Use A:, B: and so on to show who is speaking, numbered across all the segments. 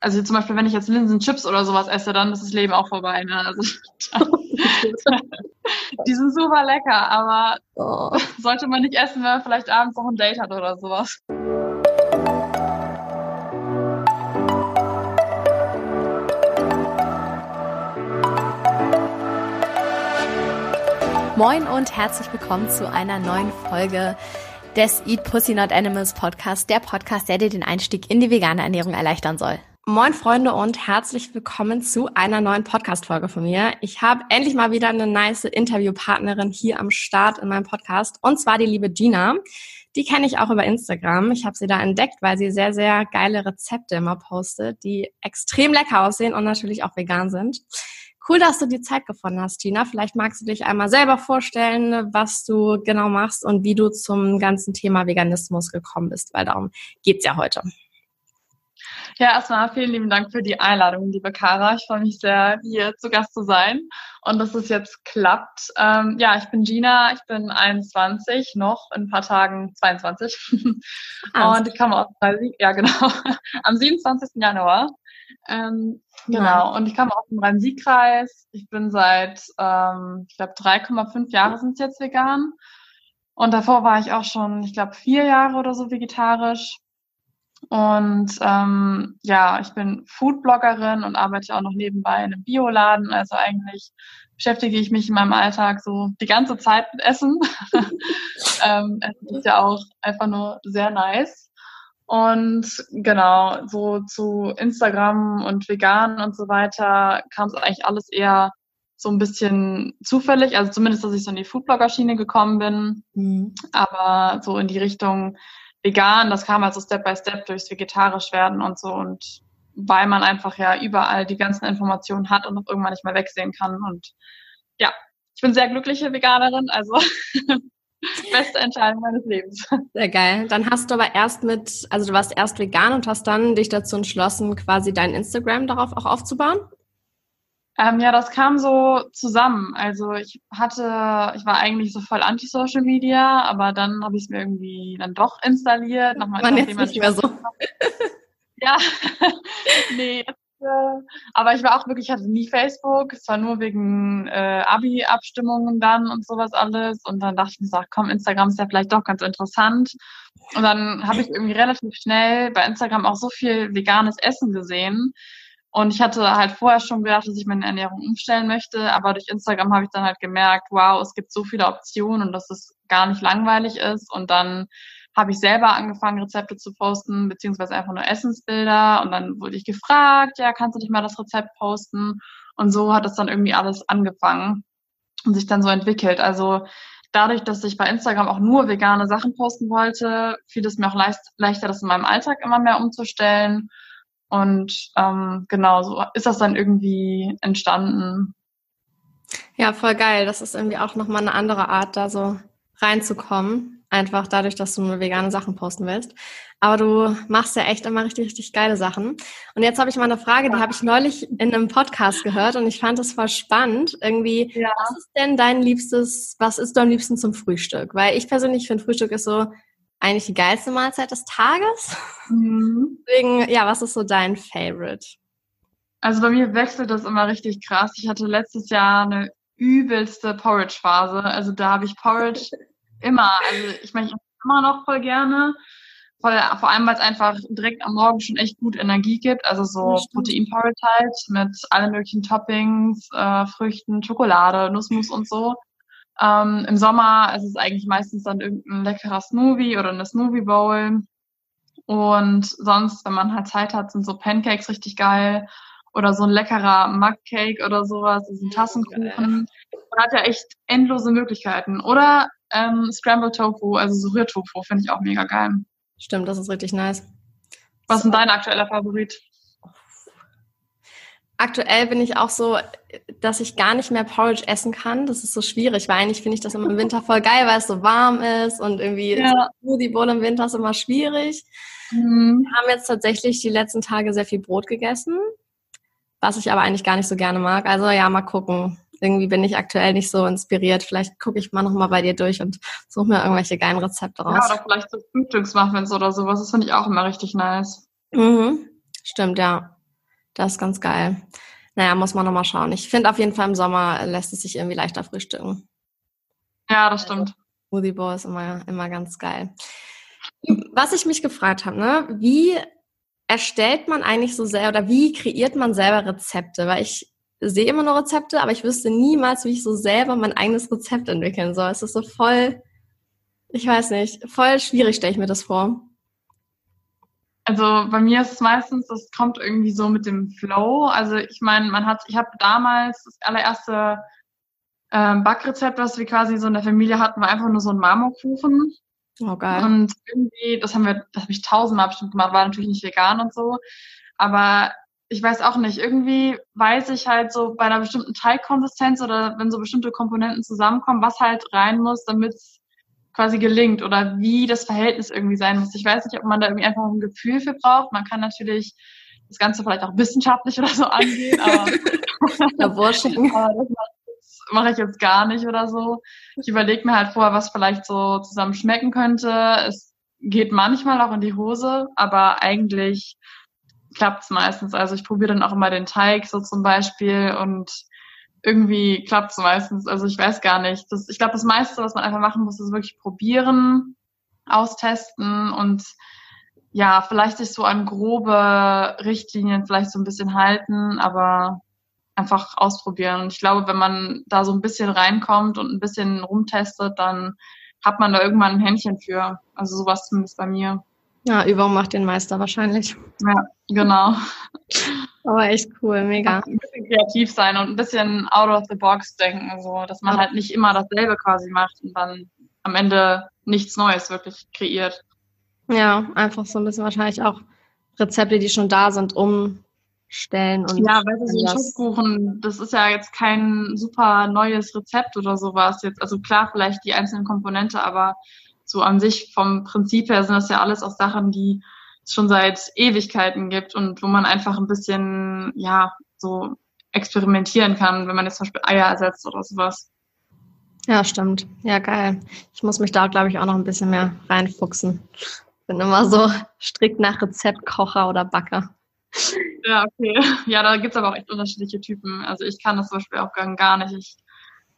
A: also zum Beispiel, wenn ich jetzt Linsenchips oder sowas esse, dann ist das Leben auch vorbei. Ne? Also, die sind super lecker, aber oh. sollte man nicht essen, wenn man vielleicht abends noch ein Date hat oder sowas.
B: Moin und herzlich willkommen zu einer neuen Folge des Eat Pussy Not Animals Podcast, der Podcast, der dir den Einstieg in die vegane Ernährung erleichtern soll. Moin Freunde und herzlich willkommen zu einer neuen Podcast-Folge von mir. Ich habe endlich mal wieder eine nice Interviewpartnerin hier am Start in meinem Podcast und zwar die liebe Gina. Die kenne ich auch über Instagram. Ich habe sie da entdeckt, weil sie sehr, sehr geile Rezepte immer postet, die extrem lecker aussehen und natürlich auch vegan sind. Cool, dass du die Zeit gefunden hast, Gina. Vielleicht magst du dich einmal selber vorstellen, was du genau machst und wie du zum ganzen Thema Veganismus gekommen bist, weil darum geht's ja heute.
A: Ja, erstmal vielen lieben Dank für die Einladung, liebe Kara. Ich freue mich sehr, hier zu Gast zu sein und dass es jetzt klappt. Ähm, ja, ich bin Gina, ich bin 21, noch in ein paar Tagen 22. Ah, und ich komme aus ja genau, am 27. Januar. Ähm, genau, und ich komme aus dem Rhein-Sieg-Kreis. Ich bin seit, ähm, ich glaube, 3,5 Jahre sind es jetzt vegan. Und davor war ich auch schon, ich glaube, vier Jahre oder so vegetarisch. Und ähm, ja, ich bin Foodbloggerin und arbeite auch noch nebenbei in einem Bioladen. Also eigentlich beschäftige ich mich in meinem Alltag so die ganze Zeit mit Essen. ähm, Essen ist ja auch einfach nur sehr nice. Und genau, so zu Instagram und vegan und so weiter kam es eigentlich alles eher so ein bisschen zufällig. Also zumindest, dass ich so in die Foodblogger-Schiene gekommen bin. Mhm. Aber so in die Richtung vegan, das kam also Step by Step durchs vegetarisch werden und so und weil man einfach ja überall die ganzen Informationen hat und auch irgendwann nicht mehr wegsehen kann und ja, ich bin sehr glückliche Veganerin, also beste Entscheidung meines Lebens.
B: Sehr geil. Dann hast du aber erst mit, also du warst erst vegan und hast dann dich dazu entschlossen, quasi dein Instagram darauf auch aufzubauen?
A: Ähm, ja, das kam so zusammen. Also ich hatte, ich war eigentlich so voll anti-Social Media, aber dann habe ich es mir irgendwie dann doch installiert.
B: Nochmal, man jetzt nicht mehr so.
A: ja, nee, äh, aber ich war auch wirklich, ich hatte nie Facebook. Es war nur wegen äh, Abi-Abstimmungen dann und sowas alles. Und dann dachte ich mir so, komm, Instagram ist ja vielleicht doch ganz interessant. Und dann habe ich irgendwie relativ schnell bei Instagram auch so viel veganes Essen gesehen und ich hatte halt vorher schon gedacht, dass ich meine Ernährung umstellen möchte, aber durch Instagram habe ich dann halt gemerkt, wow, es gibt so viele Optionen und dass es gar nicht langweilig ist. Und dann habe ich selber angefangen, Rezepte zu posten, beziehungsweise einfach nur Essensbilder. Und dann wurde ich gefragt, ja, kannst du nicht mal das Rezept posten? Und so hat es dann irgendwie alles angefangen und sich dann so entwickelt. Also dadurch, dass ich bei Instagram auch nur vegane Sachen posten wollte, fiel es mir auch leicht, leichter, das in meinem Alltag immer mehr umzustellen. Und ähm, genau, so ist das dann irgendwie entstanden.
B: Ja, voll geil. Das ist irgendwie auch nochmal eine andere Art, da so reinzukommen. Einfach dadurch, dass du nur vegane Sachen posten willst. Aber du machst ja echt immer richtig, richtig geile Sachen. Und jetzt habe ich mal eine Frage, die habe ich neulich in einem Podcast gehört und ich fand das voll spannend. Irgendwie, ja. was ist denn dein liebstes, was ist du am liebsten zum Frühstück? Weil ich persönlich finde, Frühstück ist so eigentlich die geilste Mahlzeit des Tages. Mhm. Deswegen, ja, was ist so dein Favorite?
A: Also bei mir wechselt das immer richtig krass. Ich hatte letztes Jahr eine übelste Porridge-Phase. Also da habe ich Porridge immer. Also ich meine, ich immer noch voll gerne. Vor, vor allem, weil es einfach direkt am Morgen schon echt gut Energie gibt. Also so Protein-Porridge halt mit allen möglichen Toppings, äh, Früchten, Schokolade, Nussmus und so. Ähm, Im Sommer ist es eigentlich meistens dann irgendein leckerer Smoothie oder eine Smoothie Bowl. Und sonst, wenn man halt Zeit hat, sind so Pancakes richtig geil. Oder so ein leckerer Mug Cake oder sowas, das ist ein Tassenkuchen. Man hat ja echt endlose Möglichkeiten. Oder ähm, Scrambled Tofu, also so Rührtofu, finde ich auch mega geil.
B: Stimmt, das ist richtig nice.
A: Was ist denn dein aktueller Favorit?
B: Aktuell bin ich auch so, dass ich gar nicht mehr Porridge essen kann. Das ist so schwierig, weil eigentlich finde ich das immer im Winter voll geil, weil es so warm ist und irgendwie ja. Smoothie Bowl im Winter ist immer schwierig. Mhm. Wir haben jetzt tatsächlich die letzten Tage sehr viel Brot gegessen, was ich aber eigentlich gar nicht so gerne mag. Also ja, mal gucken. Irgendwie bin ich aktuell nicht so inspiriert. Vielleicht gucke ich mal nochmal bei dir durch und suche mir irgendwelche geilen Rezepte raus.
A: Ja, oder vielleicht so Frühstücksmuffins oder sowas. Das finde ich auch immer richtig nice.
B: Mhm. Stimmt, ja. Das ist ganz geil. Naja, muss man nochmal schauen. Ich finde auf jeden Fall im Sommer lässt es sich irgendwie leichter frühstücken.
A: Ja, das stimmt. Also,
B: Smoothie Bowl ist immer, immer ganz geil. Was ich mich gefragt habe, ne, wie erstellt man eigentlich so selber oder wie kreiert man selber Rezepte? Weil ich sehe immer nur Rezepte, aber ich wüsste niemals, wie ich so selber mein eigenes Rezept entwickeln soll. Es ist so voll, ich weiß nicht, voll schwierig stelle ich mir das vor.
A: Also bei mir ist es meistens, das kommt irgendwie so mit dem Flow. Also ich meine, man hat, ich habe damals das allererste ähm, Backrezept, was wir quasi so in der Familie hatten, war einfach nur so ein Marmorkuchen. Oh, geil. Und irgendwie, das haben wir, das habe ich tausendmal bestimmt gemacht, war natürlich nicht vegan und so. Aber ich weiß auch nicht, irgendwie weiß ich halt so bei einer bestimmten Teigkonsistenz oder wenn so bestimmte Komponenten zusammenkommen, was halt rein muss, damit es quasi gelingt oder wie das Verhältnis irgendwie sein muss. Ich weiß nicht, ob man da irgendwie einfach ein Gefühl für braucht. Man kann natürlich das Ganze vielleicht auch wissenschaftlich oder so angehen, aber, aber das mache ich jetzt gar nicht oder so. Ich überlege mir halt vorher, was vielleicht so zusammen schmecken könnte. Es geht manchmal auch in die Hose, aber eigentlich klappt es meistens. Also ich probiere dann auch immer den Teig so zum Beispiel und irgendwie klappt es meistens. Also ich weiß gar nicht. Das, ich glaube, das meiste, was man einfach machen muss, ist wirklich probieren, austesten und ja, vielleicht sich so an grobe Richtlinien vielleicht so ein bisschen halten, aber einfach ausprobieren. Und ich glaube, wenn man da so ein bisschen reinkommt und ein bisschen rumtestet, dann hat man da irgendwann ein Händchen für. Also sowas zumindest bei mir.
B: Ja, Übung macht den Meister wahrscheinlich.
A: Ja, genau.
B: Aber echt cool, mega.
A: Ein bisschen kreativ sein und ein bisschen out of the box denken, so, dass man ja. halt nicht immer dasselbe quasi macht und dann am Ende nichts Neues wirklich kreiert.
B: Ja, einfach so ein bisschen wahrscheinlich auch Rezepte, die schon da sind, um stellen und
A: ja, weil so ein Schokkuchen, das ist ja jetzt kein super neues Rezept oder sowas jetzt. Also klar, vielleicht die einzelnen Komponente, aber so an sich vom Prinzip her sind das ja alles auch Sachen, die es schon seit Ewigkeiten gibt und wo man einfach ein bisschen, ja, so experimentieren kann, wenn man jetzt zum Beispiel Eier ersetzt oder sowas.
B: Ja, stimmt. Ja, geil. Ich muss mich da, glaube ich, auch noch ein bisschen mehr reinfuchsen. Bin immer so strikt nach Rezeptkocher oder Backer.
A: Ja, okay. Ja, da gibt's aber auch echt unterschiedliche Typen. Also ich kann das zum Beispiel auch gar nicht. Ich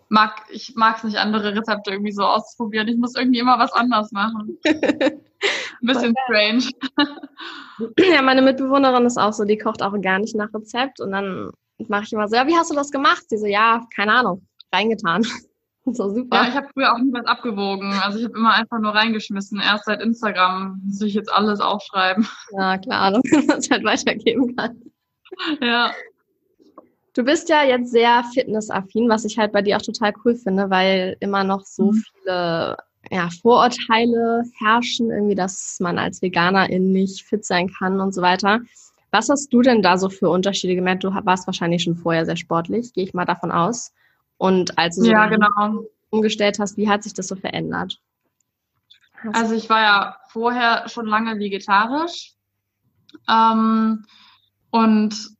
A: mag ich mag's nicht, andere Rezepte irgendwie so auszuprobieren. Ich muss irgendwie immer was anders machen. Ein bisschen strange.
B: Ja, meine Mitbewohnerin ist auch so, die kocht auch gar nicht nach Rezept und dann mache ich immer so, ja, wie hast du das gemacht? Sie so, ja, keine Ahnung, reingetan.
A: So super. Ja, ich habe früher auch nie was abgewogen. Also ich habe immer einfach nur reingeschmissen. Erst seit Instagram muss ich jetzt alles aufschreiben.
B: Ja, klar, damit man es halt weitergeben kann.
A: Ja.
B: Du bist ja jetzt sehr fitnessaffin, was ich halt bei dir auch total cool finde, weil immer noch so mhm. viele ja, Vorurteile herrschen, irgendwie, dass man als Veganerin nicht fit sein kann und so weiter. Was hast du denn da so für Unterschiede gemerkt? Du warst wahrscheinlich schon vorher sehr sportlich, gehe ich mal davon aus. Und als du so
A: ja, genau.
B: umgestellt hast, wie hat sich das so verändert?
A: Also ich war ja vorher schon lange vegetarisch ähm, und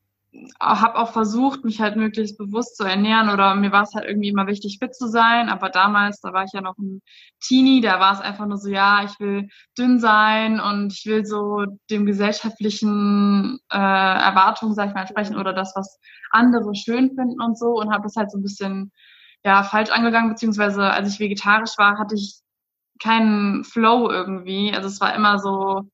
A: habe auch versucht, mich halt möglichst bewusst zu ernähren oder mir war es halt irgendwie immer wichtig, fit zu sein. Aber damals, da war ich ja noch ein Teenie, da war es einfach nur so, ja, ich will dünn sein und ich will so dem gesellschaftlichen äh, Erwartungen, sag ich mal, entsprechen oder das, was andere schön finden und so und habe das halt so ein bisschen ja falsch angegangen, beziehungsweise als ich vegetarisch war, hatte ich keinen Flow irgendwie. Also es war immer so,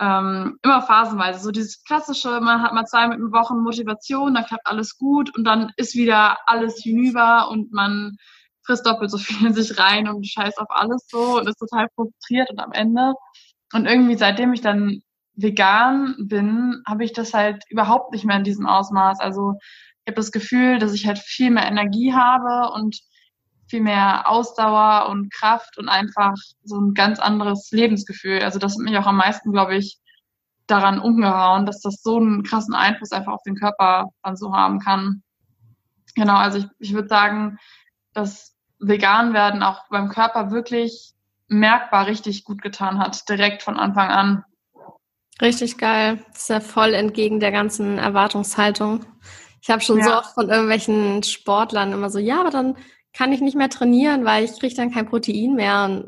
A: ähm, immer phasenweise. So dieses klassische, man hat mal zwei Wochen Motivation, dann klappt alles gut und dann ist wieder alles hinüber und man frisst doppelt so viel in sich rein und scheißt auf alles so und ist total frustriert und am Ende. Und irgendwie seitdem ich dann vegan bin, habe ich das halt überhaupt nicht mehr in diesem Ausmaß. Also ich habe das Gefühl, dass ich halt viel mehr Energie habe und viel mehr Ausdauer und Kraft und einfach so ein ganz anderes Lebensgefühl. Also das hat mich auch am meisten, glaube ich, daran umgehauen, dass das so einen krassen Einfluss einfach auf den Körper dann so haben kann. Genau, also ich, ich würde sagen, dass vegan werden auch beim Körper wirklich merkbar richtig gut getan hat, direkt von Anfang an.
B: Richtig geil. Das ist ja voll entgegen der ganzen Erwartungshaltung. Ich habe schon ja. so oft von irgendwelchen Sportlern immer so, ja, aber dann kann ich nicht mehr trainieren, weil ich kriege dann kein Protein mehr.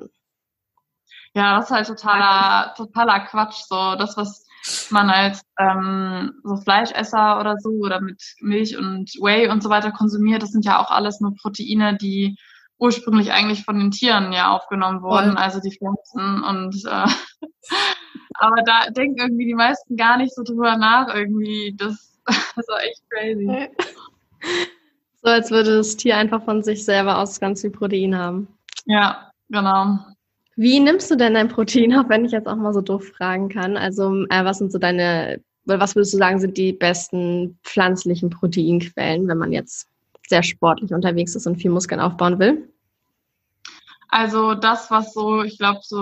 A: ja, das ist halt totaler, totaler Quatsch. So, das, was man als ähm, so Fleischesser oder so oder mit Milch und Whey und so weiter konsumiert, das sind ja auch alles nur Proteine, die ursprünglich eigentlich von den Tieren ja aufgenommen wurden, Voll. also die Pflanzen und äh, aber da denken irgendwie die meisten gar nicht so drüber nach irgendwie. Das, das war echt crazy.
B: So als würde das Tier einfach von sich selber aus ganz viel Protein haben.
A: Ja, genau.
B: Wie nimmst du denn dein Protein auf, wenn ich jetzt auch mal so doof fragen kann? Also, äh, was sind so deine, was würdest du sagen, sind die besten pflanzlichen Proteinquellen, wenn man jetzt sehr sportlich unterwegs ist und viel Muskeln aufbauen will?
A: Also das, was so, ich glaube, so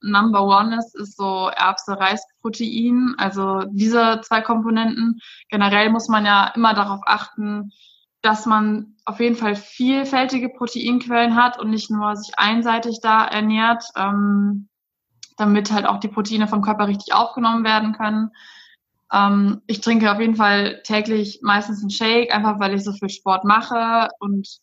A: Number One ist, ist so Erbse-Reisprotein. Also diese zwei Komponenten. Generell muss man ja immer darauf achten, dass man auf jeden Fall vielfältige Proteinquellen hat und nicht nur sich einseitig da ernährt, ähm, damit halt auch die Proteine vom Körper richtig aufgenommen werden können. Ähm, ich trinke auf jeden Fall täglich meistens einen Shake, einfach weil ich so viel Sport mache und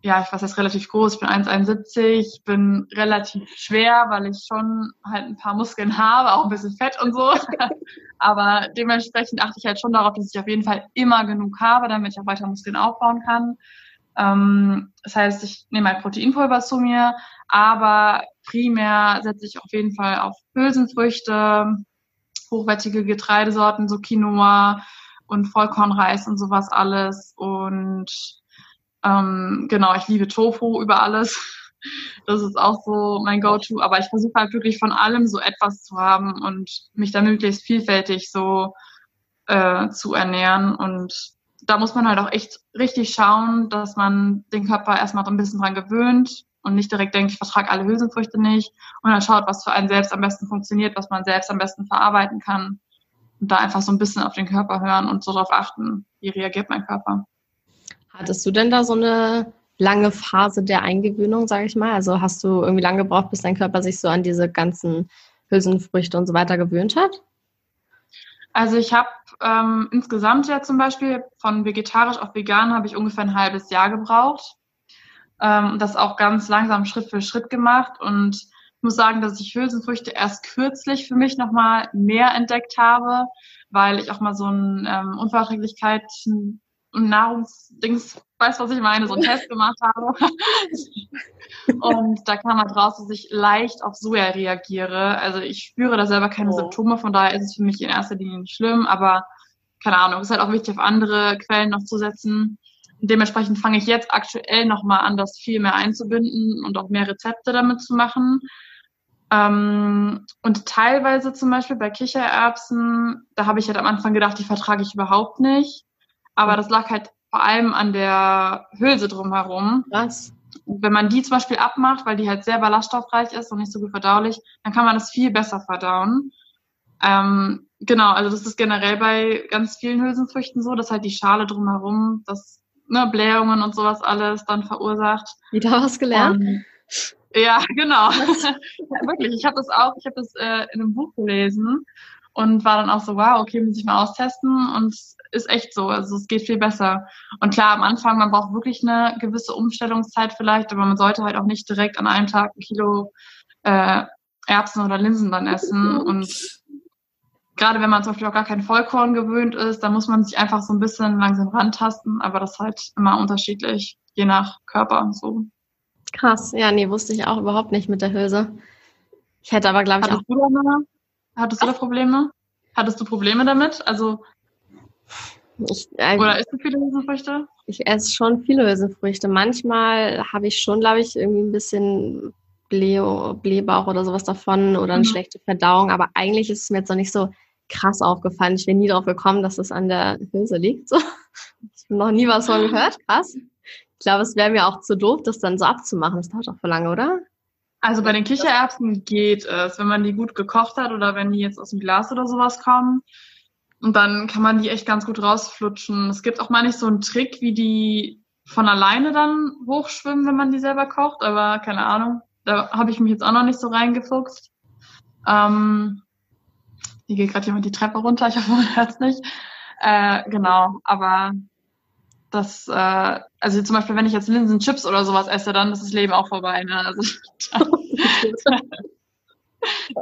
A: ja, ich weiß jetzt relativ groß, ich bin 1,71, bin relativ schwer, weil ich schon halt ein paar Muskeln habe, auch ein bisschen Fett und so. Aber dementsprechend achte ich halt schon darauf, dass ich auf jeden Fall immer genug habe, damit ich auch weiter Muskeln aufbauen kann. Ähm, das heißt, ich nehme halt Proteinpulver zu mir, aber primär setze ich auf jeden Fall auf Hülsenfrüchte, hochwertige Getreidesorten, so Quinoa und Vollkornreis und sowas alles und ähm, genau, ich liebe Tofu über alles. Das ist auch so mein Go-To. Aber ich versuche halt wirklich von allem so etwas zu haben und mich da möglichst vielfältig so äh, zu ernähren. Und da muss man halt auch echt richtig schauen, dass man den Körper erstmal so ein bisschen dran gewöhnt und nicht direkt denkt, ich vertrage alle Hülsenfrüchte nicht. Und dann schaut, was für einen selbst am besten funktioniert, was man selbst am besten verarbeiten kann. Und da einfach so ein bisschen auf den Körper hören und so darauf achten, wie reagiert mein Körper.
B: Hattest du denn da so eine lange Phase der Eingewöhnung, sage ich mal? Also hast du irgendwie lange gebraucht, bis dein Körper sich so an diese ganzen Hülsenfrüchte und so weiter gewöhnt hat?
A: Also ich habe ähm, insgesamt ja zum Beispiel von vegetarisch auf vegan habe ich ungefähr ein halbes Jahr gebraucht. Ähm, das auch ganz langsam Schritt für Schritt gemacht und ich muss sagen, dass ich Hülsenfrüchte erst kürzlich für mich nochmal mehr entdeckt habe, weil ich auch mal so einen ähm, Unverträglichkeit, Nahrungsdings, weiß was ich meine, so einen Test gemacht habe. und da kam halt raus, dass ich leicht auf Soja reagiere. Also ich spüre da selber keine oh. Symptome, von daher ist es für mich in erster Linie nicht schlimm, aber keine Ahnung, ist halt auch wichtig, auf andere Quellen noch zu setzen. dementsprechend fange ich jetzt aktuell nochmal an, das viel mehr einzubinden und auch mehr Rezepte damit zu machen. Ähm, und teilweise zum Beispiel bei Kichererbsen, da habe ich halt am Anfang gedacht, die vertrage ich überhaupt nicht. Aber das lag halt vor allem an der Hülse drumherum.
B: Was?
A: Wenn man die zum Beispiel abmacht, weil die halt sehr ballaststoffreich ist und nicht so gut verdaulich, dann kann man das viel besser verdauen. Ähm, genau, also das ist generell bei ganz vielen Hülsenfrüchten so, dass halt die Schale drumherum, das ne, Blähungen und sowas alles dann verursacht.
B: Wieder was gelernt? Um,
A: ja, genau. ja, wirklich, ich habe das auch, ich habe das äh, in einem Buch gelesen und war dann auch so, wow, okay, muss ich mal austesten und ist echt so. Also es geht viel besser. Und klar, am Anfang, man braucht wirklich eine gewisse Umstellungszeit vielleicht, aber man sollte halt auch nicht direkt an einem Tag ein Kilo äh, Erbsen oder Linsen dann essen. Und gerade wenn man zum Beispiel auch gar kein Vollkorn gewöhnt ist, dann muss man sich einfach so ein bisschen langsam rantasten, aber das ist halt immer unterschiedlich, je nach Körper so.
B: Krass, ja, nee, wusste ich auch überhaupt nicht mit der Hülse. Ich hätte aber, glaube ich,
A: Hattest auch. Du da, hattest du da Probleme? Hattest du Probleme damit? Also ich, äh, Oder isst du viele Hülsenfrüchte?
B: Ich esse schon viele Hülsenfrüchte. Manchmal habe ich schon, glaube ich, irgendwie ein bisschen Bläh, Blähbauch oder sowas davon oder eine mhm. schlechte Verdauung. Aber eigentlich ist es mir jetzt noch nicht so krass aufgefallen. Ich bin nie darauf gekommen, dass es an der Hülse liegt. So. Ich habe noch nie was von gehört. Krass. Ich glaube, es wäre mir auch zu doof, das dann so abzumachen. Das dauert auch für lange, oder?
A: Also bei den Kichererbsen geht es, wenn man die gut gekocht hat oder wenn die jetzt aus dem Glas oder sowas kommen. Und dann kann man die echt ganz gut rausflutschen. Es gibt auch mal nicht so einen Trick, wie die von alleine dann hochschwimmen, wenn man die selber kocht, aber keine Ahnung. Da habe ich mich jetzt auch noch nicht so reingefuchst. Ähm, hier geht gerade jemand die Treppe runter, ich hoffe, man hört es nicht. Äh, genau, aber das, äh, also zum Beispiel, wenn ich jetzt Linsenchips oder sowas esse, dann ist das Leben auch vorbei. Ne? Also,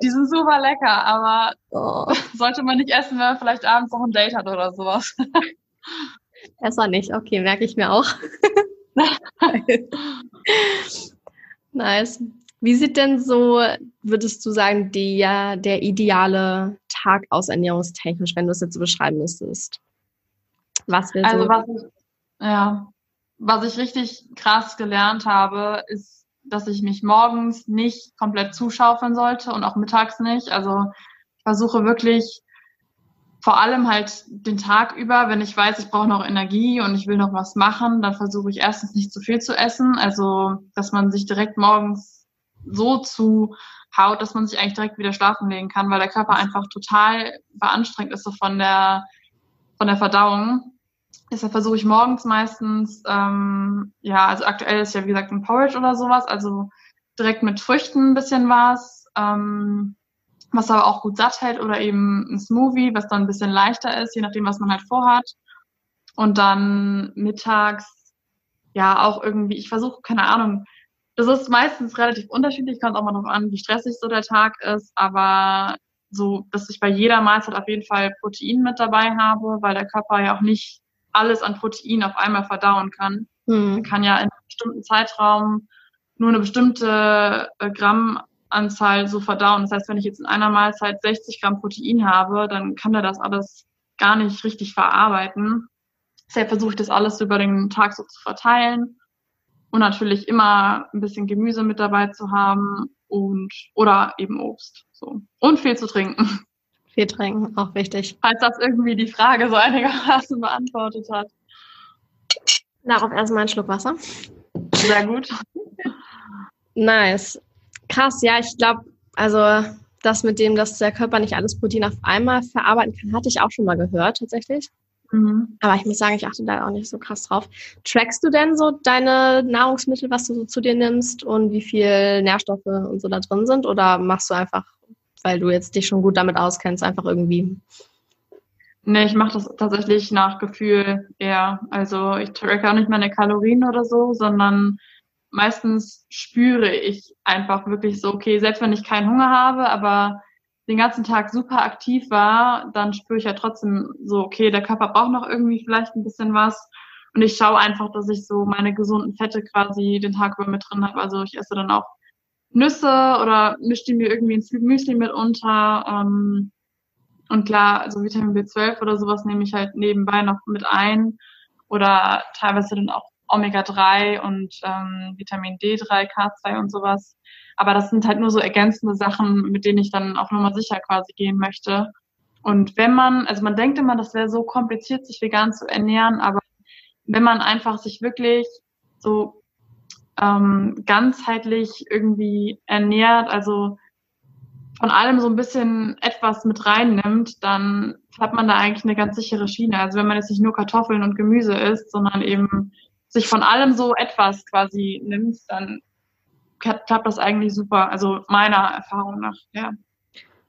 A: Die sind super lecker, aber oh. sollte man nicht essen, wenn man vielleicht abends noch ein Date hat oder sowas.
B: Besser nicht, okay, merke ich mir auch. nice. Wie sieht denn so, würdest du sagen, die, der ideale Tag aus ernährungstechnisch, wenn du es jetzt so beschreiben müsstest?
A: Was will Also so was ja, was ich richtig krass gelernt habe, ist, dass ich mich morgens nicht komplett zuschaufeln sollte und auch mittags nicht. Also ich versuche wirklich vor allem halt den Tag über, wenn ich weiß, ich brauche noch Energie und ich will noch was machen, dann versuche ich erstens nicht zu viel zu essen. Also, dass man sich direkt morgens so zu haut, dass man sich eigentlich direkt wieder schlafen legen kann, weil der Körper einfach total beanstrengt ist so von der von der Verdauung. Deshalb versuche ich morgens meistens, ähm, ja, also aktuell ist ja wie gesagt ein Porridge oder sowas, also direkt mit Früchten ein bisschen was, ähm, was aber auch gut satt hält oder eben ein Smoothie, was dann ein bisschen leichter ist, je nachdem, was man halt vorhat. Und dann mittags, ja, auch irgendwie, ich versuche, keine Ahnung, das ist meistens relativ unterschiedlich, kommt auch mal darauf an, wie stressig so der Tag ist, aber so, dass ich bei jeder Mahlzeit auf jeden Fall Protein mit dabei habe, weil der Körper ja auch nicht alles an Protein auf einmal verdauen kann. Mhm. Er kann ja in einem bestimmten Zeitraum nur eine bestimmte äh, Grammanzahl so verdauen. Das heißt, wenn ich jetzt in einer Mahlzeit 60 Gramm Protein habe, dann kann er das alles gar nicht richtig verarbeiten. Deshalb versuche ich das alles über den Tag so zu verteilen und natürlich immer ein bisschen Gemüse mit dabei zu haben und oder eben Obst. So. Und viel zu trinken.
B: Viel trinken, auch wichtig.
A: Falls das irgendwie die Frage so einigermaßen beantwortet hat.
B: Darauf erstmal einen Schluck Wasser.
A: Sehr gut.
B: Nice. Krass, ja, ich glaube, also das mit dem, dass der Körper nicht alles Protein auf einmal verarbeiten kann, hatte ich auch schon mal gehört, tatsächlich. Mhm. Aber ich muss sagen, ich achte da auch nicht so krass drauf. Trackst du denn so deine Nahrungsmittel, was du so zu dir nimmst und wie viel Nährstoffe und so da drin sind? Oder machst du einfach weil du jetzt dich schon gut damit auskennst, einfach irgendwie?
A: Nee, ich mache das tatsächlich nach Gefühl eher. Also ich tracke auch nicht meine Kalorien oder so, sondern meistens spüre ich einfach wirklich so, okay, selbst wenn ich keinen Hunger habe, aber den ganzen Tag super aktiv war, dann spüre ich ja trotzdem so, okay, der Körper braucht noch irgendwie vielleicht ein bisschen was. Und ich schaue einfach, dass ich so meine gesunden Fette quasi den Tag über mit drin habe. Also ich esse dann auch Nüsse oder mische die mir irgendwie ins Müsli mit unter. Ähm, und klar, also Vitamin B12 oder sowas nehme ich halt nebenbei noch mit ein. Oder teilweise dann auch Omega-3 und ähm, Vitamin D3, K2 und sowas. Aber das sind halt nur so ergänzende Sachen, mit denen ich dann auch nochmal sicher quasi gehen möchte. Und wenn man, also man denkt immer, das wäre so kompliziert, sich vegan zu ernähren, aber wenn man einfach sich wirklich so ähm, ganzheitlich irgendwie ernährt, also von allem so ein bisschen etwas mit reinnimmt, dann hat man da eigentlich eine ganz sichere Schiene. Also wenn man jetzt nicht nur Kartoffeln und Gemüse isst, sondern eben sich von allem so etwas quasi nimmt, dann klappt das eigentlich super. Also meiner Erfahrung nach, ja.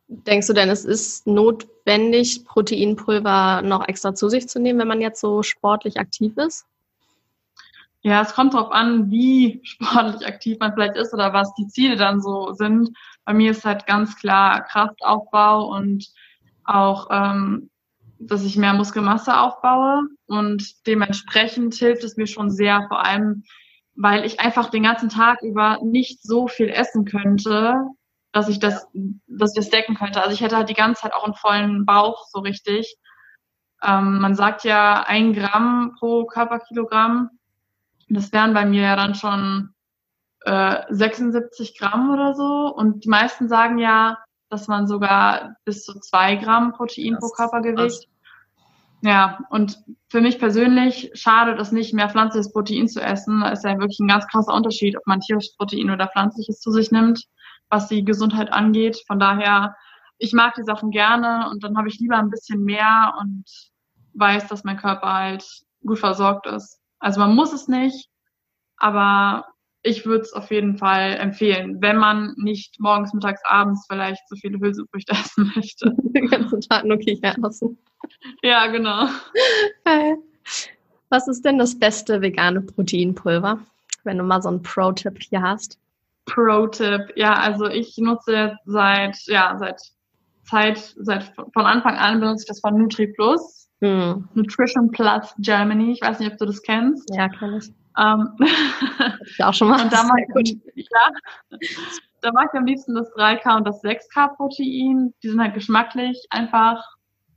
B: Denkst du denn, es ist notwendig, Proteinpulver noch extra zu sich zu nehmen, wenn man jetzt so sportlich aktiv ist?
A: Ja, es kommt darauf an, wie sportlich aktiv man vielleicht ist oder was die Ziele dann so sind. Bei mir ist halt ganz klar Kraftaufbau und auch, ähm, dass ich mehr Muskelmasse aufbaue. Und dementsprechend hilft es mir schon sehr, vor allem, weil ich einfach den ganzen Tag über nicht so viel essen könnte, dass ich das, dass ich das decken könnte. Also ich hätte halt die ganze Zeit auch einen vollen Bauch so richtig. Ähm, man sagt ja ein Gramm pro Körperkilogramm. Das wären bei mir ja dann schon äh, 76 Gramm oder so. Und die meisten sagen ja, dass man sogar bis zu zwei Gramm Protein das pro Körpergewicht. Ja, und für mich persönlich schadet es nicht, mehr pflanzliches Protein zu essen. Da ist ja wirklich ein ganz krasser Unterschied, ob man tierisches Protein oder pflanzliches zu sich nimmt, was die Gesundheit angeht. Von daher, ich mag die Sachen gerne und dann habe ich lieber ein bisschen mehr und weiß, dass mein Körper halt gut versorgt ist. Also man muss es nicht, aber ich würde es auf jeden Fall empfehlen, wenn man nicht morgens, mittags, abends vielleicht so viele Hülsenfrüchte essen möchte.
B: Den ganzen Tag nur Kichererbsen.
A: Ja, genau.
B: Was ist denn das beste vegane Proteinpulver, wenn du mal so einen Pro-Tipp hier hast?
A: Pro-Tipp. Ja, also ich nutze seit, ja, seit Zeit, seit von Anfang an benutze ich das von Nutri Plus. Hm. Nutrition Plus Germany. Ich weiß nicht, ob du das kennst.
B: Ja, kann ich.
A: Ähm,
B: ich auch schon mal.
A: Und da mache ich, ja, da mache ich am liebsten das 3K und das 6K Protein. Die sind halt geschmacklich einfach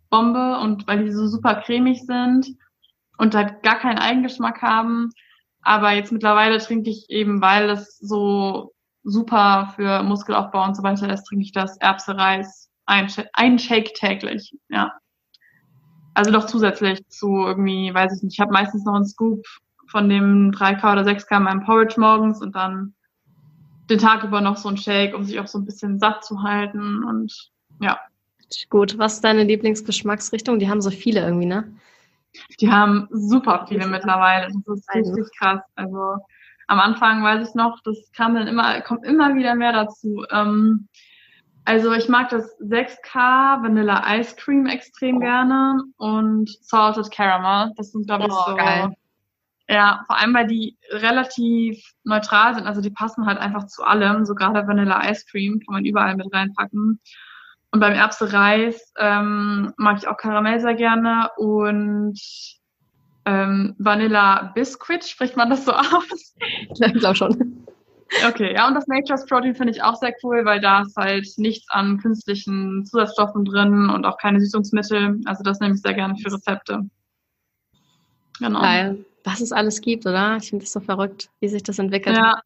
A: Bombe und weil die so super cremig sind und halt gar keinen Eigengeschmack haben. Aber jetzt mittlerweile trinke ich eben, weil es so super für Muskelaufbau und so weiter ist, trinke ich das Erbse-Reis ein, ein Shake täglich, ja. Also doch zusätzlich zu irgendwie, weiß ich nicht, ich habe meistens noch einen Scoop von dem 3K oder 6K in meinem Porridge morgens und dann den Tag über noch so ein Shake, um sich auch so ein bisschen satt zu halten und ja.
B: Gut, was ist deine Lieblingsgeschmacksrichtung? Die haben so viele irgendwie, ne?
A: Die haben super viele mittlerweile. Das ist richtig krass. Also am Anfang weiß ich noch, das kam dann immer, kommt immer wieder mehr dazu. Ähm, also ich mag das 6K Vanilla Ice Cream extrem gerne und Salted Caramel. Das sind, glaube ich, oh, so. Geil. Ja, vor allem, weil die relativ neutral sind. Also die passen halt einfach zu allem. So gerade Vanilla Ice Cream kann man überall mit reinpacken. Und beim Erbse Reis ähm, mag ich auch Karamell sehr gerne und ähm, Vanilla Biscuit, spricht man das so aus?
B: Ich glaube schon.
A: Okay, ja, und das Nature's Protein finde ich auch sehr cool, weil da ist halt nichts an künstlichen Zusatzstoffen drin und auch keine Süßungsmittel. Also das nehme ich sehr gerne für Rezepte.
B: Genau. Geil. Was es alles gibt, oder? Ich finde das so verrückt, wie sich das entwickelt.
A: Ja.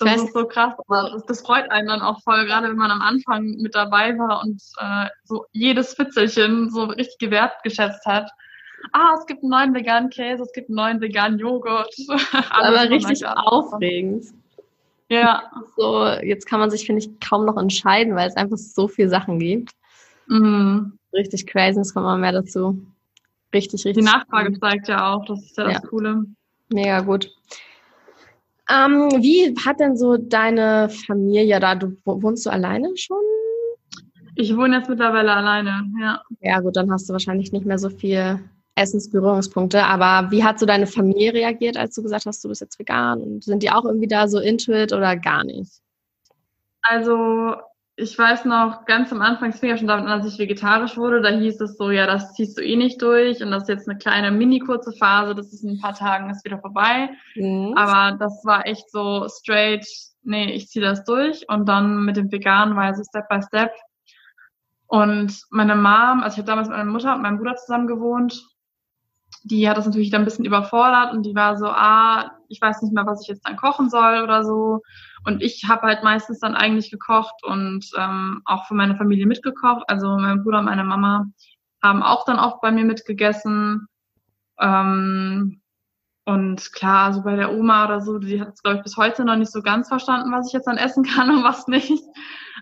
A: Das ist so krass. Das, das, freut einen dann auch voll, gerade wenn man am Anfang mit dabei war und äh, so jedes Fitzelchen so richtig gewertgeschätzt hat ah, es gibt einen neuen veganen Käse, es gibt einen neuen veganen Joghurt.
B: Aber richtig aufregend.
A: Ja.
B: So, jetzt kann man sich, finde ich, kaum noch entscheiden, weil es einfach so viele Sachen gibt. Mhm. Richtig crazy, es kommt mal mehr dazu. Richtig, richtig.
A: Die Nachfrage cool. zeigt ja auch, das ist ja, ja. das Coole.
B: Mega gut. Ähm, wie hat denn so deine Familie da? Du wohnst du alleine schon?
A: Ich wohne jetzt mittlerweile alleine, ja.
B: Ja, gut, dann hast du wahrscheinlich nicht mehr so viel Essensberührungspunkte. Aber wie hat so deine Familie reagiert, als du gesagt hast, du bist jetzt vegan? Und sind die auch irgendwie da so into it oder gar nicht?
A: Also ich weiß noch, ganz am Anfang, es fing ja schon damit an, als ich vegetarisch wurde, da hieß es so, ja, das ziehst du eh nicht durch und das ist jetzt eine kleine mini-kurze Phase, das ist in ein paar Tagen ist wieder vorbei. Mhm. Aber das war echt so straight, nee, ich ziehe das durch und dann mit dem Veganen war es Step by Step. Und meine Mom, also ich habe damals mit meiner Mutter und meinem Bruder zusammen gewohnt die hat das natürlich dann ein bisschen überfordert und die war so, ah, ich weiß nicht mehr, was ich jetzt dann kochen soll oder so. Und ich habe halt meistens dann eigentlich gekocht und ähm, auch für meine Familie mitgekocht. Also mein Bruder und meine Mama haben auch dann oft bei mir mitgegessen. Ähm, und klar, so bei der Oma oder so, die hat es, glaube ich, bis heute noch nicht so ganz verstanden, was ich jetzt dann essen kann und was nicht.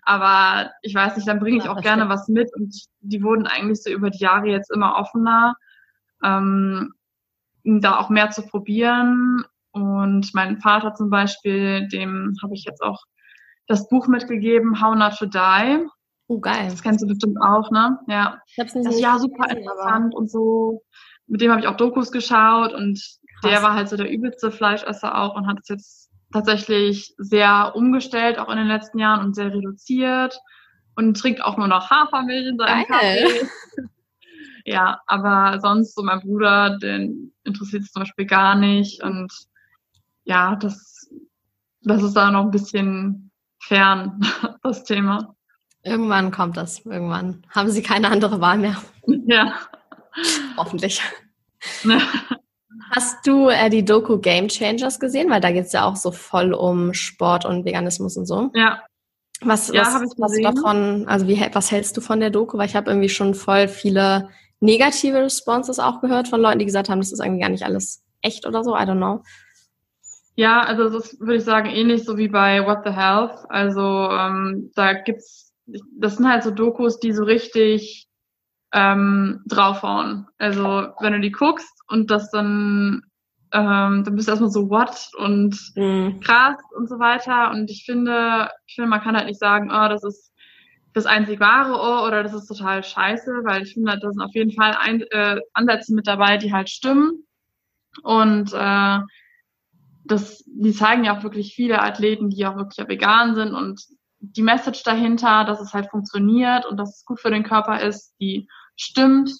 A: Aber ich weiß nicht, dann bringe ich auch gerne was mit. Und die wurden eigentlich so über die Jahre jetzt immer offener ähm, da auch mehr zu probieren. Und mein Vater zum Beispiel, dem habe ich jetzt auch das Buch mitgegeben, How Not to Die.
B: Oh, geil.
A: Das kennst du bestimmt auch, ne? Ja.
B: Ich hab's nicht
A: das ist ja super gesehen, interessant und so. Mit dem habe ich auch Dokus geschaut und Krass. der war halt so der übelste Fleischesser auch und hat es jetzt tatsächlich sehr umgestellt, auch in den letzten Jahren und sehr reduziert und trinkt auch nur noch Hafermilch in seinem Geil. Kaffee. ja, aber sonst so mein Bruder, den interessiert es zum Beispiel gar nicht und ja, das, das ist da noch ein bisschen fern, das Thema.
B: Irgendwann kommt das, irgendwann. Haben Sie keine andere Wahl mehr?
A: Ja.
B: Hoffentlich. Hast du äh, die Doku Game Changers gesehen? Weil da geht es ja auch so voll um Sport und Veganismus und so.
A: Ja.
B: Was, ja, was, was davon, also wie, was hältst du von der Doku? Weil ich habe irgendwie schon voll viele negative Responses auch gehört von Leuten, die gesagt haben, das ist eigentlich gar nicht alles echt oder so. I don't know.
A: Ja, also das würde ich sagen, ähnlich so wie bei What the Health. Also ähm, da gibt's, das sind halt so Dokus, die so richtig ähm, draufhauen. Also wenn du die guckst und das dann, ähm, dann bist du erstmal so what und mhm. krass und so weiter. Und ich finde, ich finde, man kann halt nicht sagen, oh, das ist das einzig wahre Ohr oder das ist total scheiße, weil ich finde, da sind auf jeden Fall ein, äh, Ansätze mit dabei, die halt stimmen. Und äh, das, die zeigen ja auch wirklich viele Athleten, die auch wirklich vegan sind und die Message dahinter, dass es halt funktioniert und dass es gut für den Körper ist, die stimmt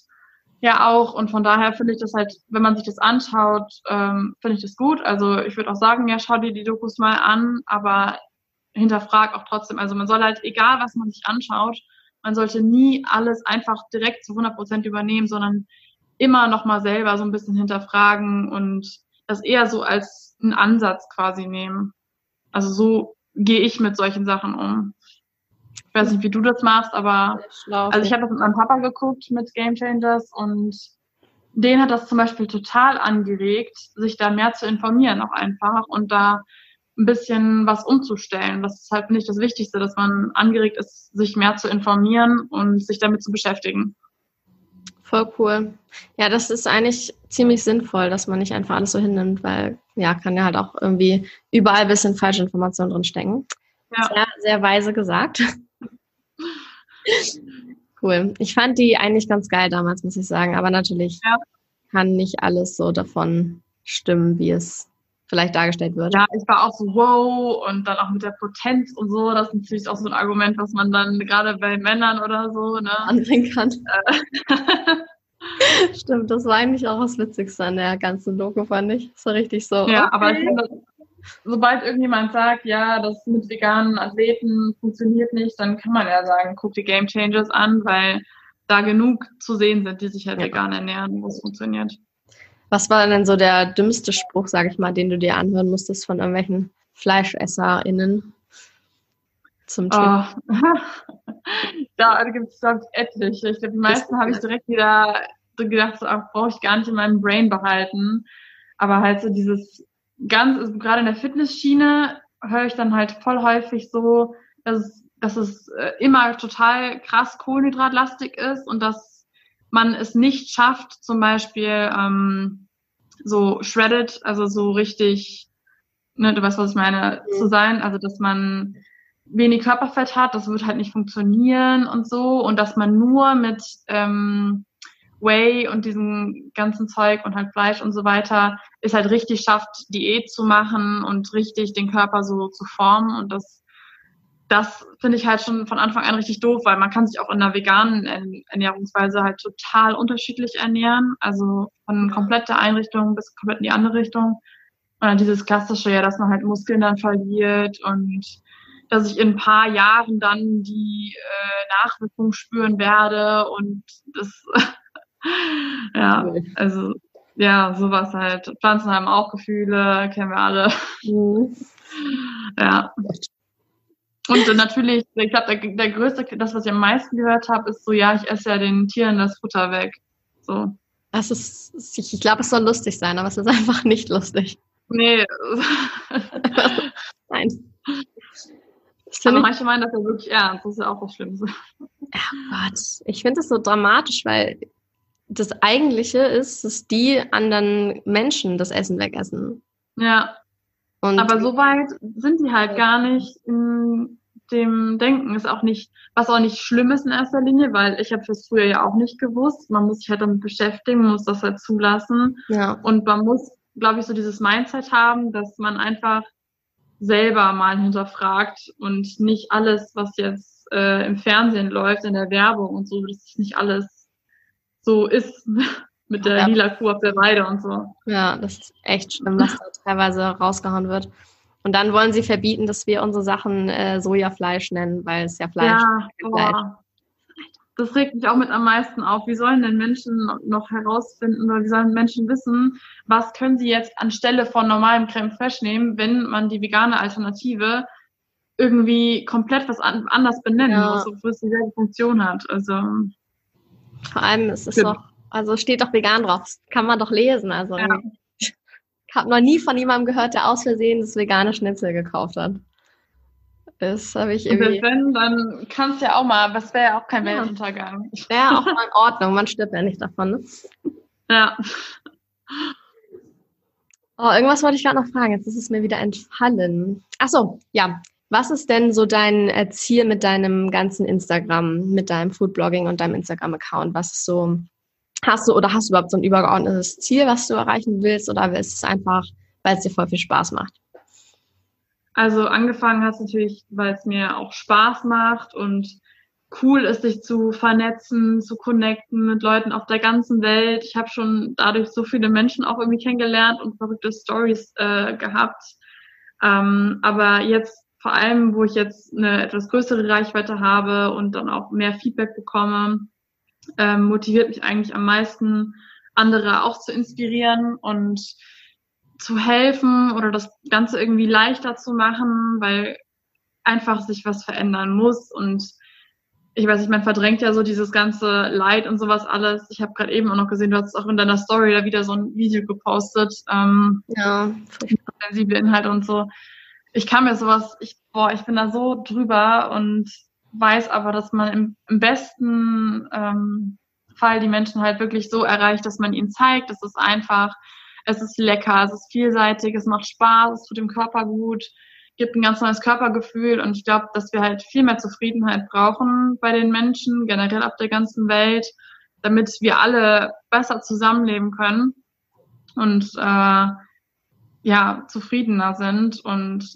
A: ja auch. Und von daher finde ich das halt, wenn man sich das anschaut, ähm, finde ich das gut. Also ich würde auch sagen, ja, schau dir die Dokus mal an, aber hinterfrag auch trotzdem. Also man soll halt, egal was man sich anschaut, man sollte nie alles einfach direkt zu 100 Prozent übernehmen, sondern immer noch mal selber so ein bisschen hinterfragen und das eher so als einen Ansatz quasi nehmen. Also so gehe ich mit solchen Sachen um. Ich weiß nicht, wie du das machst, aber also ich habe das mit meinem Papa geguckt mit Game Changers und den hat das zum Beispiel total angeregt, sich da mehr zu informieren auch einfach und da ein bisschen was umzustellen. Das ist halt nicht das Wichtigste, dass man angeregt ist, sich mehr zu informieren und sich damit zu beschäftigen.
B: Voll cool. Ja, das ist eigentlich ziemlich sinnvoll, dass man nicht einfach alles so hinnimmt, weil ja, kann ja halt auch irgendwie überall ein bisschen falsche Informationen drin stecken. Ja. Sehr, sehr weise gesagt. cool. Ich fand die eigentlich ganz geil damals, muss ich sagen. Aber natürlich ja. kann nicht alles so davon stimmen, wie es vielleicht dargestellt wird.
A: Ja, ich war auch so, wow, und dann auch mit der Potenz und so, das ist natürlich auch so ein Argument, was man dann gerade bei Männern oder so, ne,
B: anbringen kann. Äh. Stimmt, das war eigentlich auch das Witzigste an der ganzen Doku, fand ich. Das war richtig so.
A: Ja, okay. aber ich finde, sobald irgendjemand sagt, ja, das mit veganen Athleten funktioniert nicht, dann kann man ja sagen, guck die Game Changers an, weil da genug zu sehen sind, die sich halt ja. vegan ernähren, wo es funktioniert.
B: Was war denn so der dümmste Spruch, sage ich mal, den du dir anhören musstest von irgendwelchen FleischesserInnen
A: zum Thema? Oh. da gibt es, glaube ich, etliche. Ich glaube, die meisten habe ich direkt wieder gedacht, so, brauche ich gar nicht in meinem Brain behalten. Aber halt so dieses ganz, also gerade in der Fitnessschiene höre ich dann halt voll häufig so, dass es, dass es äh, immer total krass kohlenhydratlastig ist und dass man es nicht schafft, zum Beispiel ähm, so shredded, also so richtig, ne, du weißt, was ich meine, mhm. zu sein, also dass man wenig Körperfett hat, das wird halt nicht funktionieren und so. Und dass man nur mit ähm, Whey und diesem ganzen Zeug und halt Fleisch und so weiter es halt richtig schafft, Diät zu machen und richtig den Körper so zu formen. Und das das finde ich halt schon von Anfang an richtig doof, weil man kann sich auch in einer veganen Ernährungsweise halt total unterschiedlich ernähren. Also von kompletter Einrichtung bis komplett in die andere Richtung. Und dann dieses klassische, ja, dass man halt Muskeln dann verliert und dass ich in ein paar Jahren dann die äh, Nachwirkungen spüren werde und das, ja, also ja, sowas halt. Pflanzen haben auch Gefühle, kennen wir alle. Mhm. Ja. Und natürlich, ich glaube, der, der größte, das, was ich am meisten gehört habe, ist so, ja, ich esse ja den Tieren das Futter weg. So.
B: Das ist, ich glaube, es soll lustig sein, aber es ist einfach nicht lustig.
A: Nee. Nein. Aber manche meinen das ja wirklich ernst. Das ist ja auch was Schlimmes.
B: Ja, Gott. Ich finde es so dramatisch, weil das Eigentliche ist, dass die anderen Menschen das Essen wegessen.
A: Ja. Und aber so weit sind die halt gar nicht in dem Denken. Ist auch nicht, was auch nicht schlimm ist in erster Linie, weil ich habe das früher ja auch nicht gewusst. Man muss sich halt damit beschäftigen, man muss das halt zulassen. Ja. Und man muss, glaube ich, so dieses Mindset haben, dass man einfach selber mal hinterfragt und nicht alles, was jetzt äh, im Fernsehen läuft, in der Werbung und so, dass nicht alles so ist. mit der ja. lila Kuh auf der Weide und so.
B: Ja, das ist echt schlimm, was da teilweise rausgehauen wird. Und dann wollen sie verbieten, dass wir unsere Sachen äh, Sojafleisch nennen, weil es ja Fleisch
A: ja, Fleisch. Das regt mich auch mit am meisten auf. Wie sollen denn Menschen noch herausfinden oder wie sollen Menschen wissen, was können sie jetzt anstelle von normalem Creme Fraiche nehmen, wenn man die vegane Alternative irgendwie komplett was an, anders benennen ja. muss, obwohl es dieselbe Funktion hat. Also
B: vor allem ist es doch also steht doch vegan drauf. Das kann man doch lesen. Also ja. Ich habe noch nie von jemandem gehört, der aus Versehen das vegane Schnitzel gekauft hat. Das habe ich irgendwie.
A: wenn, dann kannst du ja auch mal, was wäre ja auch kein ja. Weltuntergang.
B: Wäre auch mal in Ordnung, man stirbt ja nicht davon, ne?
A: Ja.
B: Oh, irgendwas wollte ich gerade noch fragen, jetzt ist es mir wieder entfallen. Ach so, ja. Was ist denn so dein äh, Ziel mit deinem ganzen Instagram, mit deinem Foodblogging und deinem Instagram-Account? Was ist so Hast du oder hast du überhaupt so ein übergeordnetes Ziel, was du erreichen willst, oder ist es einfach weil es dir voll viel Spaß macht?
A: Also angefangen hat es natürlich, weil es mir auch Spaß macht und cool ist, sich zu vernetzen, zu connecten mit Leuten auf der ganzen Welt. Ich habe schon dadurch so viele Menschen auch irgendwie kennengelernt und verrückte Stories äh, gehabt. Ähm, aber jetzt vor allem, wo ich jetzt eine etwas größere Reichweite habe und dann auch mehr Feedback bekomme, ähm, motiviert mich eigentlich am meisten, andere auch zu inspirieren und zu helfen oder das Ganze irgendwie leichter zu machen, weil einfach sich was verändern muss und ich weiß nicht, man verdrängt ja so dieses ganze Leid und sowas alles. Ich habe gerade eben auch noch gesehen, du hast auch in deiner Story da wieder so ein Video gepostet. Ähm, ja. Sensible Inhalte und so. Ich kann mir sowas, ich, boah, ich bin da so drüber und weiß aber, dass man im, im besten ähm, Fall die Menschen halt wirklich so erreicht, dass man ihnen zeigt, es ist einfach, es ist lecker, es ist vielseitig, es macht Spaß, es tut dem Körper gut gibt ein ganz neues Körpergefühl und ich glaube, dass wir halt viel mehr Zufriedenheit brauchen bei den Menschen, generell auf der ganzen Welt, damit wir alle besser zusammenleben können und äh, ja, zufriedener sind und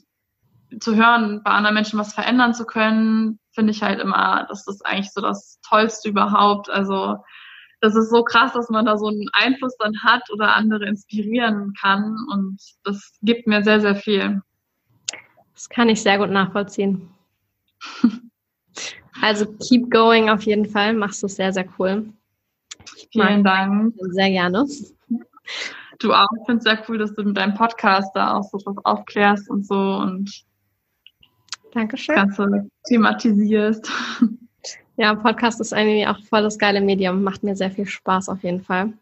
A: zu hören, bei anderen Menschen was verändern zu können, finde ich halt immer, das ist eigentlich so das Tollste überhaupt. Also das ist so krass, dass man da so einen Einfluss dann hat oder andere inspirieren kann und das gibt mir sehr, sehr viel.
B: Das kann ich sehr gut nachvollziehen. Also keep going auf jeden Fall. Machst du sehr, sehr cool.
A: Vielen Dank.
B: Sehr gerne.
A: Du auch. Ich finde es sehr cool, dass du mit deinem Podcast da auch so drauf aufklärst und so und
B: Dankeschön.
A: Ganze thematisierst.
B: Ja, Podcast ist eigentlich auch voll das geile Medium. Macht mir sehr viel Spaß auf jeden Fall.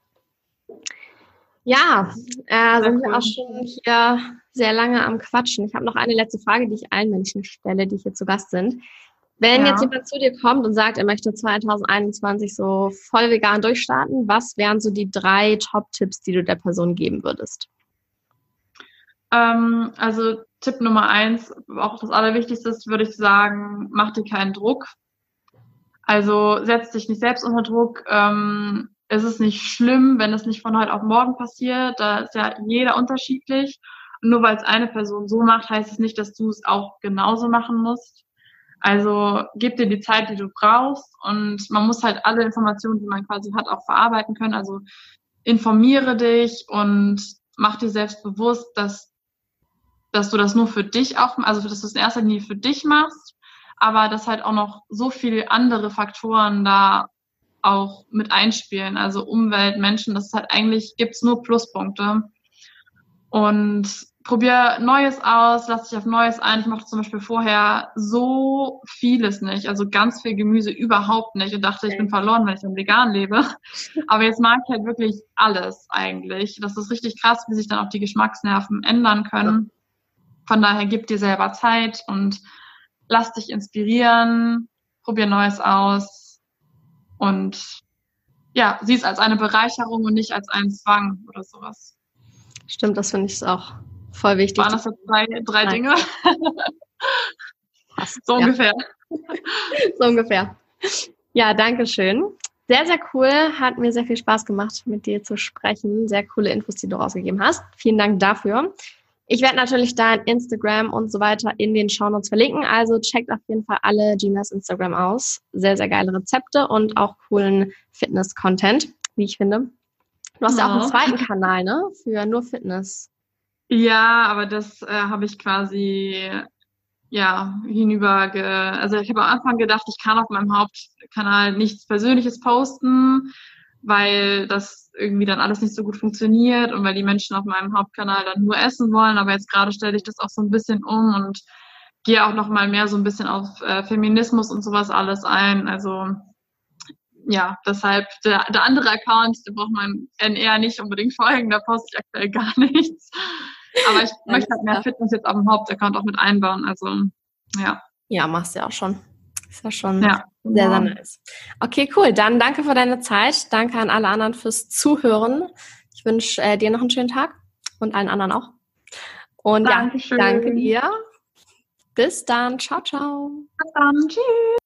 B: Ja, äh, sind wir auch schon hier sehr lange am Quatschen. Ich habe noch eine letzte Frage, die ich allen Menschen stelle, die hier zu Gast sind. Wenn ja. jetzt jemand zu dir kommt und sagt, er möchte 2021 so voll vegan durchstarten, was wären so die drei Top-Tipps, die du der Person geben würdest?
A: Ähm, also Tipp Nummer eins, auch das Allerwichtigste ist, würde ich sagen, mach dir keinen Druck. Also setz dich nicht selbst unter Druck. Ähm, es ist nicht schlimm, wenn es nicht von heute auf morgen passiert. Da ist ja jeder unterschiedlich. Und nur weil es eine Person so macht, heißt es nicht, dass du es auch genauso machen musst. Also gib dir die Zeit, die du brauchst und man muss halt alle Informationen, die man quasi hat, auch verarbeiten können. Also informiere dich und mach dir selbst bewusst, dass, dass du das nur für dich auch, also dass du es in erster Linie für dich machst, aber dass halt auch noch so viele andere Faktoren da auch mit einspielen. Also Umwelt, Menschen, das ist halt eigentlich, gibt's nur Pluspunkte. Und probier Neues aus, lass dich auf Neues ein. Ich mochte zum Beispiel vorher so vieles nicht, also ganz viel Gemüse überhaupt nicht und dachte, ich bin verloren, wenn ich dann vegan lebe. Aber jetzt mag ich halt wirklich alles eigentlich. Das ist richtig krass, wie sich dann auch die Geschmacksnerven ändern können. Von daher gib dir selber Zeit und lass dich inspirieren, probier Neues aus und ja, sieh es als eine Bereicherung und nicht als einen Zwang oder sowas.
B: Stimmt, das finde ich auch Voll wichtig.
A: Waren das jetzt drei, drei Dinge?
B: Passt, so ungefähr. so ungefähr. Ja, danke schön. Sehr, sehr cool. Hat mir sehr viel Spaß gemacht, mit dir zu sprechen. Sehr coole Infos, die du rausgegeben hast. Vielen Dank dafür. Ich werde natürlich dein Instagram und so weiter in den Shownotes verlinken. Also checkt auf jeden Fall alle Ginas Instagram aus. Sehr, sehr geile Rezepte und auch coolen Fitness-Content, wie ich finde. Du hast ja auch einen zweiten Kanal, ne? Für nur Fitness.
A: Ja, aber das äh, habe ich quasi ja hinüber. Ge also ich habe am Anfang gedacht, ich kann auf meinem Hauptkanal nichts Persönliches posten, weil das irgendwie dann alles nicht so gut funktioniert und weil die Menschen auf meinem Hauptkanal dann nur essen wollen. Aber jetzt gerade stelle ich das auch so ein bisschen um und gehe auch noch mal mehr so ein bisschen auf äh, Feminismus und sowas alles ein. Also ja, deshalb der, der andere Account, den braucht man eher nicht unbedingt folgen, da poste ich aktuell gar nichts. Aber ich möchte halt mehr Fitness jetzt auf dem Hauptaccount auch mit einbauen. Also, ja.
B: Ja, machst du ja auch schon. Ist ja schon ja. sehr, sehr nice. Okay, cool. Dann danke für deine Zeit. Danke an alle anderen fürs Zuhören. Ich wünsche äh, dir noch einen schönen Tag und allen anderen auch. Und Dankeschön. ja, danke dir. Bis dann. Ciao, ciao.
A: Bis dann. Tschüss.